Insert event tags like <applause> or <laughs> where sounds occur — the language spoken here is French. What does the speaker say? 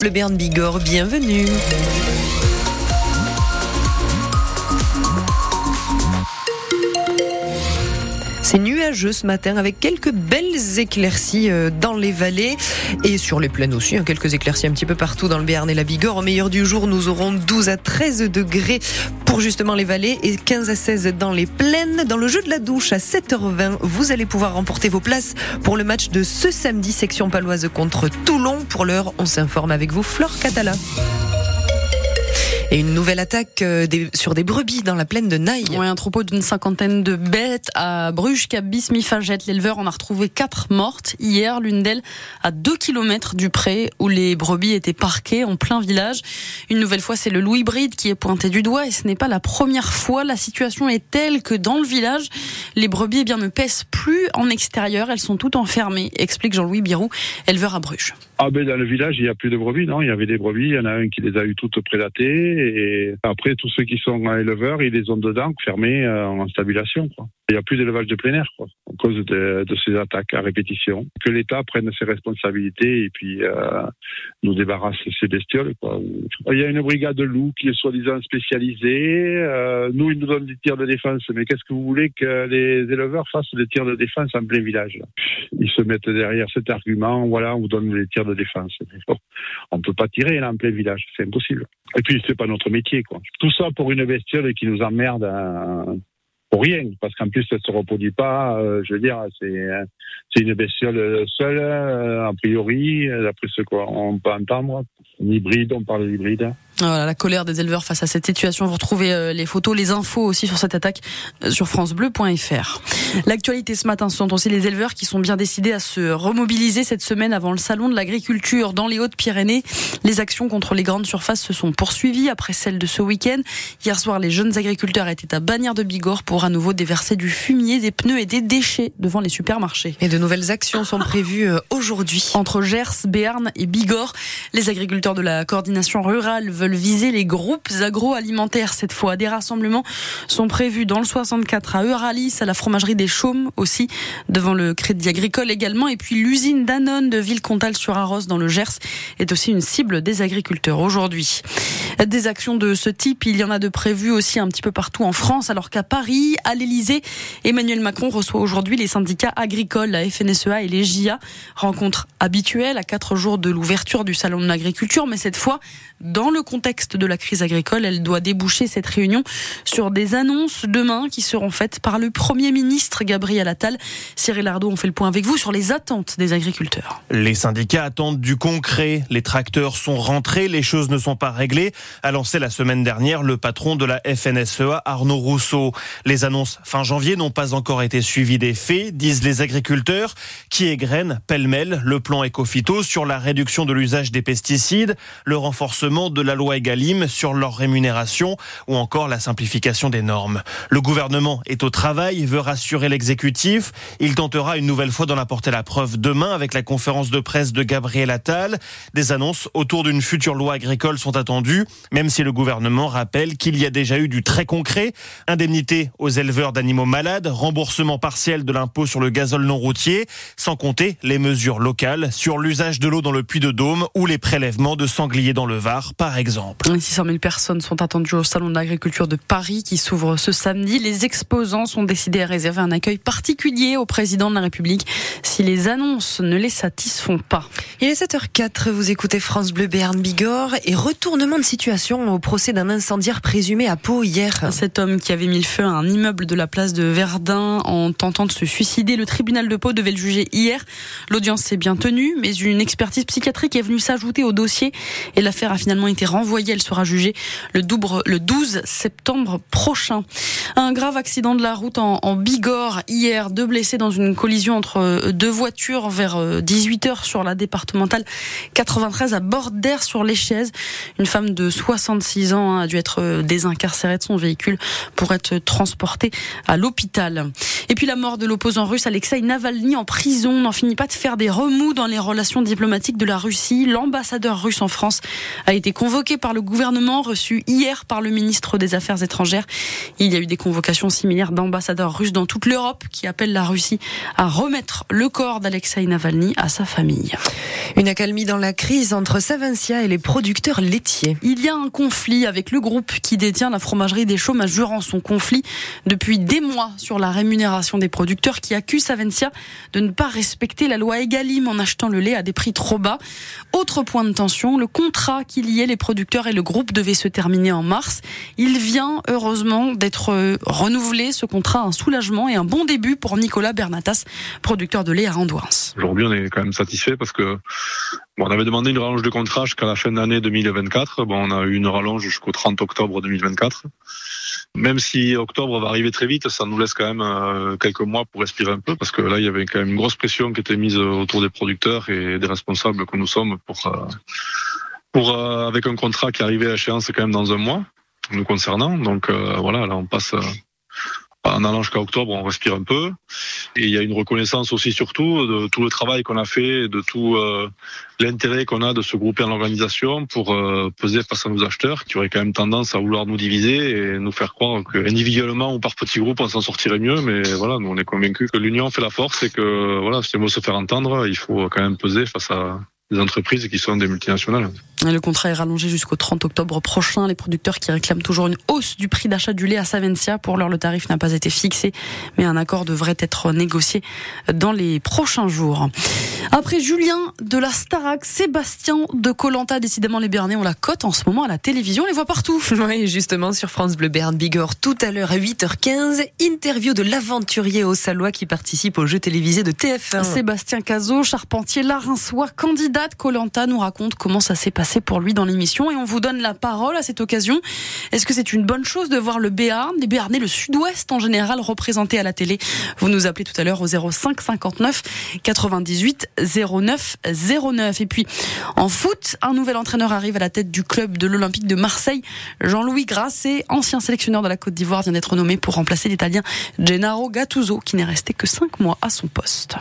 Le Bern Bigorre, bienvenue. C'est nuageux ce matin avec quelques belles éclaircies euh, dans les vallées et sur les plaines aussi. Hein, quelques éclaircies un petit peu partout dans le Béarn et la Bigorre. Au meilleur du jour, nous aurons 12 à 13 degrés pour justement les vallées et 15 à 16 dans les plaines. Dans le jeu de la douche à 7h20, vous allez pouvoir remporter vos places pour le match de ce samedi, section paloise contre Toulon. Pour l'heure, on s'informe avec vous, Flore Catala. Et une nouvelle attaque euh, sur des brebis dans la plaine de Naï. Oui, un troupeau d'une cinquantaine de bêtes à Bruges, Cap Bismifagette. L'éleveur en a retrouvé quatre mortes hier, l'une d'elles à deux kilomètres du pré où les brebis étaient parquées en plein village. Une nouvelle fois, c'est le loup hybride qui est pointé du doigt et ce n'est pas la première fois. La situation est telle que dans le village, les brebis eh bien, ne pèsent plus en extérieur, elles sont toutes enfermées, explique Jean-Louis Birou, éleveur à Bruges. Ah ben dans le village, il n'y a plus de brebis, non? Il y avait des brebis, il y en a un qui les a eu toutes prédatées et après tous ceux qui sont éleveurs, ils les ont dedans, fermés euh, en stabulation. Quoi. Il n'y a plus d'élevage de plein air quoi, cause de, de, ces attaques à répétition. Que l'État prenne ses responsabilités et puis euh, nous débarrasse ces bestioles. Il y a une brigade de loups qui est soi-disant spécialisée. Euh, nous, ils nous donnent des tirs de défense, mais qu'est-ce que vous voulez que les éleveurs fassent des tirs de défense en plein village? Ils se mettent derrière cet argument, voilà, on vous donne des tirs de défense. On ne peut pas tirer en plein village, c'est impossible. Et puis c'est pas notre métier. Tout ça pour une bestiole qui nous emmerde hein, rien, parce qu'en plus elle se reproduit pas. Euh, je veux dire, c'est c'est une bestiole seule euh, a priori, d'après ce qu'on peut entendre. Hybride, on parle d'hybride. Voilà, la colère des éleveurs face à cette situation. Vous retrouvez euh, les photos, les infos aussi sur cette attaque euh, sur francebleu.fr. L'actualité ce matin, ce sont aussi les éleveurs qui sont bien décidés à se remobiliser cette semaine avant le salon de l'agriculture dans les Hautes-Pyrénées. Les actions contre les grandes surfaces se sont poursuivies après celles de ce week-end. Hier soir, les jeunes agriculteurs étaient à Bagnères de Bigorre pour à nouveau déverser du fumier, des pneus et des déchets devant les supermarchés. Et de nouvelles actions sont prévues euh, aujourd'hui. Entre Gers, Béarn et Bigorre, les agriculteurs de la coordination rurale veulent viser les groupes agroalimentaires cette fois. Des rassemblements sont prévus dans le 64 à Euralis, à la fromagerie des Chaumes aussi, devant le Crédit Agricole également. Et puis l'usine Danone de Villecontal-sur-Arros dans le Gers est aussi une cible des agriculteurs aujourd'hui. Des actions de ce type, il y en a de prévues aussi un petit peu partout en France, alors qu'à Paris, à l'Elysée, Emmanuel Macron reçoit aujourd'hui les syndicats agricoles, la FNSEA et les JA. Rencontre habituelle à quatre jours de l'ouverture du Salon de l'agriculture, mais cette fois dans le contexte de la crise agricole. Elle doit déboucher cette réunion sur des annonces demain qui seront faites par le Premier ministre Gabriel Attal. Cyril Ardo, on fait le point avec vous sur les attentes des agriculteurs. Les syndicats attendent du concret. Les tracteurs sont rentrés, les choses ne sont pas réglées, a lancé la semaine dernière le patron de la FNSEA, Arnaud Rousseau. Les annonces fin janvier n'ont pas encore été suivies des faits, disent les agriculteurs, qui égrènent pêle-mêle le plan Ecofito sur la réduction de l'usage des pesticides, le renforcement de la loi Sur leur rémunération ou encore la simplification des normes. Le gouvernement est au travail, veut rassurer l'exécutif. Il tentera une nouvelle fois d'en apporter la preuve demain avec la conférence de presse de Gabriel Attal. Des annonces autour d'une future loi agricole sont attendues, même si le gouvernement rappelle qu'il y a déjà eu du très concret. Indemnité aux éleveurs d'animaux malades, remboursement partiel de l'impôt sur le gazole non routier, sans compter les mesures locales sur l'usage de l'eau dans le puits de Dôme ou les prélèvements de sangliers dans le Var, par exemple. 600 000 personnes sont attendues au Salon de l'agriculture de Paris qui s'ouvre ce samedi. Les exposants sont décidés à réserver un accueil particulier au président de la République si les annonces ne les satisfont pas. Il est 7h04, vous écoutez France Bleu Béarn Bigorre et retournement de situation au procès d'un incendiaire présumé à Pau hier. Cet homme qui avait mis le feu à un immeuble de la place de Verdun en tentant de se suicider, le tribunal de Pau devait le juger hier. L'audience s'est bien tenue, mais une expertise psychiatrique est venue s'ajouter au dossier et l'affaire a finalement été renvoyée elle sera jugée le, le 12 septembre prochain. Un grave accident de la route en, Bigorre hier, deux blessés dans une collision entre euh, deux voitures vers 18h euh, sur la départementale 93 à bord d'air sur les chaises. Une femme de 66 ans a dû être euh, désincarcérée de son véhicule pour être transportée à l'hôpital. Et puis la mort de l'opposant russe Alexei Navalny en prison n'en finit pas de faire des remous dans les relations diplomatiques de la Russie. L'ambassadeur russe en France a été convoqué par le gouvernement, reçu hier par le ministre des Affaires étrangères. Il y a eu des convocations similaires d'ambassadeurs russes dans toute l'Europe qui appellent la Russie à remettre le corps d'Alexei Navalny à sa famille. Une accalmie dans la crise entre Savencia et les producteurs laitiers. Il y a un conflit avec le groupe qui détient la fromagerie des Chaumes, jurant son conflit depuis des mois sur la rémunération des producteurs qui accusent Savencia de ne pas respecter la loi Egalim en achetant le lait à des prix trop bas. Autre point de tension, le contrat qui liait les producteurs et le groupe devait se terminer en mars. Il vient heureusement d'être renouvelé. Ce contrat, un soulagement et un bon début pour Nicolas Bernatas, producteur de lait à Andouins. Aujourd'hui, on est quand même satisfait parce que Bon, on avait demandé une rallonge de contrat jusqu'à la fin de l'année 2024. Bon, on a eu une rallonge jusqu'au 30 octobre 2024. Même si octobre va arriver très vite, ça nous laisse quand même euh, quelques mois pour respirer un peu, parce que là, il y avait quand même une grosse pression qui était mise autour des producteurs et des responsables que nous sommes pour, euh, pour euh, avec un contrat qui arrivait à échéance quand même dans un mois, nous concernant. Donc voilà, là, on passe en allant jusqu'à octobre, on respire un peu. Et il y a une reconnaissance aussi surtout de tout le travail qu'on a fait, de tout euh, l'intérêt qu'on a de se grouper en organisation pour euh, peser face à nos acheteurs qui auraient quand même tendance à vouloir nous diviser et nous faire croire que individuellement ou par petits groupes on s'en sortirait mieux. Mais voilà, nous on est convaincus que l'union fait la force et que voilà, si on veut se faire entendre, il faut quand même peser face à des entreprises qui sont des multinationales. Le contrat est rallongé jusqu'au 30 octobre prochain. Les producteurs qui réclament toujours une hausse du prix d'achat du lait à Savencia. Pour l'heure, le tarif n'a pas été fixé, mais un accord devrait être négocié dans les prochains jours. Après Julien de la Starac, Sébastien de Colanta, décidément les Bernais ont la cote en ce moment à la télévision, on les voit partout. <laughs> Oui, justement sur France Bleu Berne Bigorre tout à l'heure à 8h15, interview de l'aventurier au Salois qui participe au jeu télévisé de TF1. Sébastien Cazot, charpentier larinçois, Colanta, nous raconte comment ça s'est passé pour lui dans l'émission et on vous donne la parole à cette occasion. Est-ce que c'est une bonne chose de voir le Béarn, les Béarnais, le Sud-Ouest en général représenté à la télé? Vous nous appelez tout à l'heure au 05 59 98 09 09. Et puis en foot, un nouvel entraîneur arrive à la tête du club de l'Olympique de Marseille. Jean-Louis Grasset, ancien sélectionneur de la Côte d'Ivoire, vient d'être nommé pour remplacer l'Italien Gennaro Gattuso qui n'est resté que 5 mois à son poste.